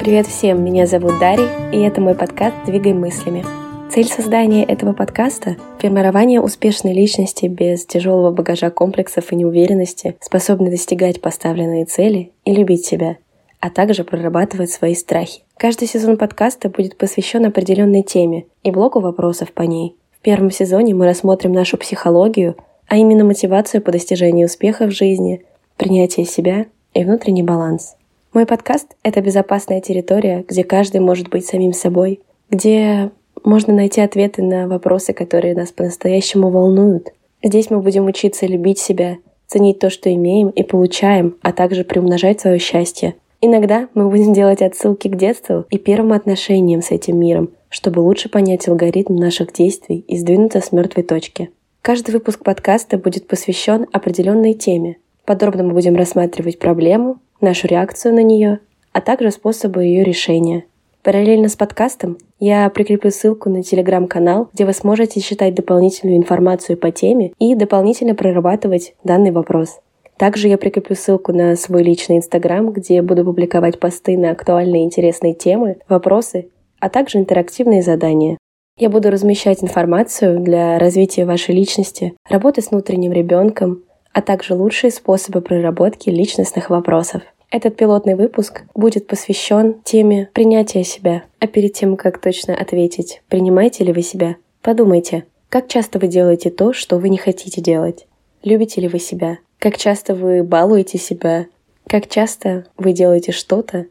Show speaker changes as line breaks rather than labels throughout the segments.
Привет всем, меня зовут Дарья, и это мой подкаст «Двигай мыслями». Цель создания этого подкаста – формирование успешной личности без тяжелого багажа комплексов и неуверенности, способной достигать поставленные цели и любить себя, а также прорабатывать свои страхи. Каждый сезон подкаста будет посвящен определенной теме и блоку вопросов по ней. В первом сезоне мы рассмотрим нашу психологию, а именно мотивацию по достижению успеха в жизни, принятие себя и внутренний баланс – мой подкаст — это безопасная территория, где каждый может быть самим собой, где можно найти ответы на вопросы, которые нас по-настоящему волнуют. Здесь мы будем учиться любить себя, ценить то, что имеем и получаем, а также приумножать свое счастье. Иногда мы будем делать отсылки к детству и первым отношениям с этим миром, чтобы лучше понять алгоритм наших действий и сдвинуться с мертвой точки. Каждый выпуск подкаста будет посвящен определенной теме. Подробно мы будем рассматривать проблему, нашу реакцию на нее, а также способы ее решения. Параллельно с подкастом я прикреплю ссылку на телеграм-канал, где вы сможете читать дополнительную информацию по теме и дополнительно прорабатывать данный вопрос. Также я прикреплю ссылку на свой личный инстаграм, где буду публиковать посты на актуальные интересные темы, вопросы, а также интерактивные задания. Я буду размещать информацию для развития вашей личности, работы с внутренним ребенком, а также лучшие способы проработки личностных вопросов. Этот пилотный выпуск будет посвящен теме принятия себя. А перед тем, как точно ответить, принимаете ли вы себя, подумайте, как часто вы делаете то, что вы не хотите делать? Любите ли вы себя? Как часто вы балуете себя? Как часто вы делаете что-то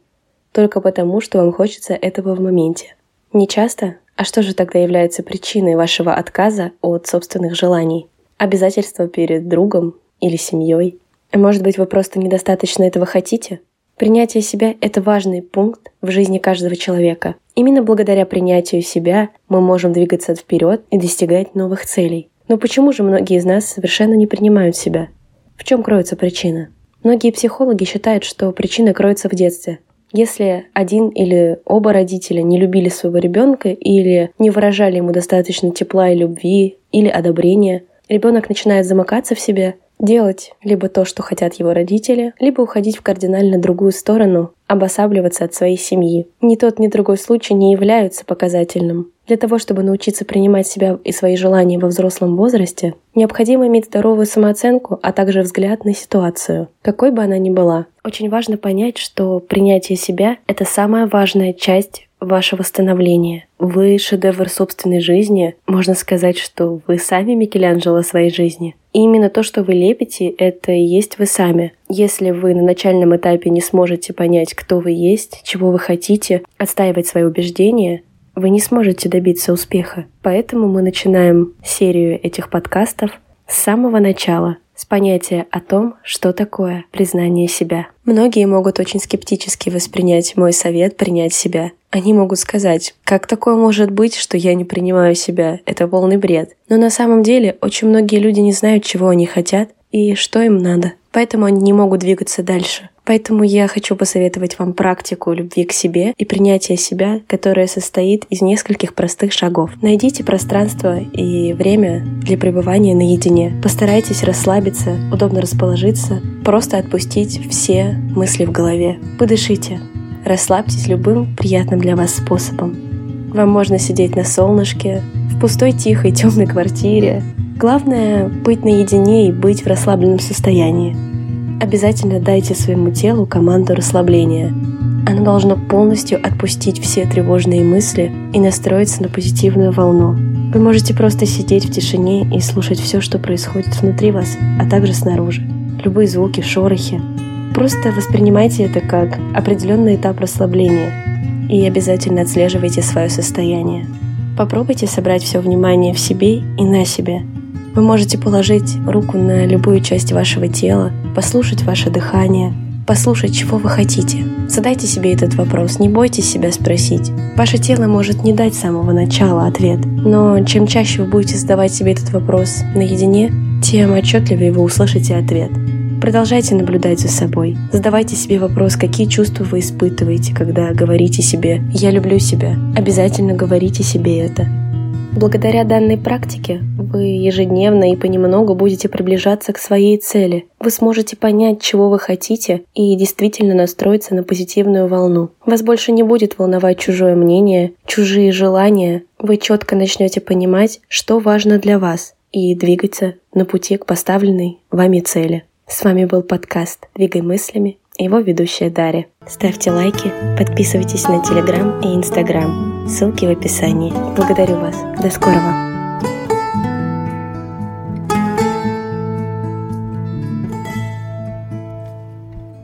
только потому, что вам хочется этого в моменте? Не часто? А что же тогда является причиной вашего отказа от собственных желаний? Обязательства перед другом, или семьей. А может быть, вы просто недостаточно этого хотите? Принятие себя – это важный пункт в жизни каждого человека. Именно благодаря принятию себя мы можем двигаться вперед и достигать новых целей. Но почему же многие из нас совершенно не принимают себя? В чем кроется причина? Многие психологи считают, что причина кроется в детстве. Если один или оба родителя не любили своего ребенка или не выражали ему достаточно тепла и любви или одобрения, ребенок начинает замыкаться в себе, делать либо то, что хотят его родители, либо уходить в кардинально другую сторону, обосабливаться от своей семьи. Ни тот, ни другой случай не являются показательным. Для того, чтобы научиться принимать себя и свои желания во взрослом возрасте, необходимо иметь здоровую самооценку, а также взгляд на ситуацию, какой бы она ни была. Очень важно понять, что принятие себя — это самая важная часть вашего становления. Вы шедевр собственной жизни. Можно сказать, что вы сами Микеланджело своей жизни. И именно то, что вы лепите, это и есть вы сами. Если вы на начальном этапе не сможете понять, кто вы есть, чего вы хотите, отстаивать свои убеждения, вы не сможете добиться успеха. Поэтому мы начинаем серию этих подкастов с самого начала — с понятия о том, что такое признание себя. Многие могут очень скептически воспринять мой совет принять себя. Они могут сказать, как такое может быть, что я не принимаю себя, это полный бред. Но на самом деле очень многие люди не знают, чего они хотят и что им надо. Поэтому они не могут двигаться дальше. Поэтому я хочу посоветовать вам практику любви к себе и принятия себя, которая состоит из нескольких простых шагов. Найдите пространство и время для пребывания наедине. Постарайтесь расслабиться, удобно расположиться, просто отпустить все мысли в голове. Подышите, расслабьтесь любым приятным для вас способом. Вам можно сидеть на солнышке, в пустой тихой темной квартире. Главное — быть наедине и быть в расслабленном состоянии обязательно дайте своему телу команду расслабления. Оно должно полностью отпустить все тревожные мысли и настроиться на позитивную волну. Вы можете просто сидеть в тишине и слушать все, что происходит внутри вас, а также снаружи. Любые звуки, шорохи. Просто воспринимайте это как определенный этап расслабления и обязательно отслеживайте свое состояние. Попробуйте собрать все внимание в себе и на себе – вы можете положить руку на любую часть вашего тела, послушать ваше дыхание, послушать, чего вы хотите. Задайте себе этот вопрос, не бойтесь себя спросить. Ваше тело может не дать с самого начала ответ, но чем чаще вы будете задавать себе этот вопрос наедине, тем отчетливее вы услышите ответ. Продолжайте наблюдать за собой. Задавайте себе вопрос, какие чувства вы испытываете, когда говорите себе «я люблю себя». Обязательно говорите себе это. Благодаря данной практике вы ежедневно и понемногу будете приближаться к своей цели. Вы сможете понять, чего вы хотите, и действительно настроиться на позитивную волну. Вас больше не будет волновать чужое мнение, чужие желания. Вы четко начнете понимать, что важно для вас, и двигаться на пути к поставленной вами цели. С вами был подкаст «Двигай мыслями» и его ведущая Дарья. Ставьте лайки, подписывайтесь на Телеграм и Инстаграм. Ссылки в описании. Благодарю вас. До скорого.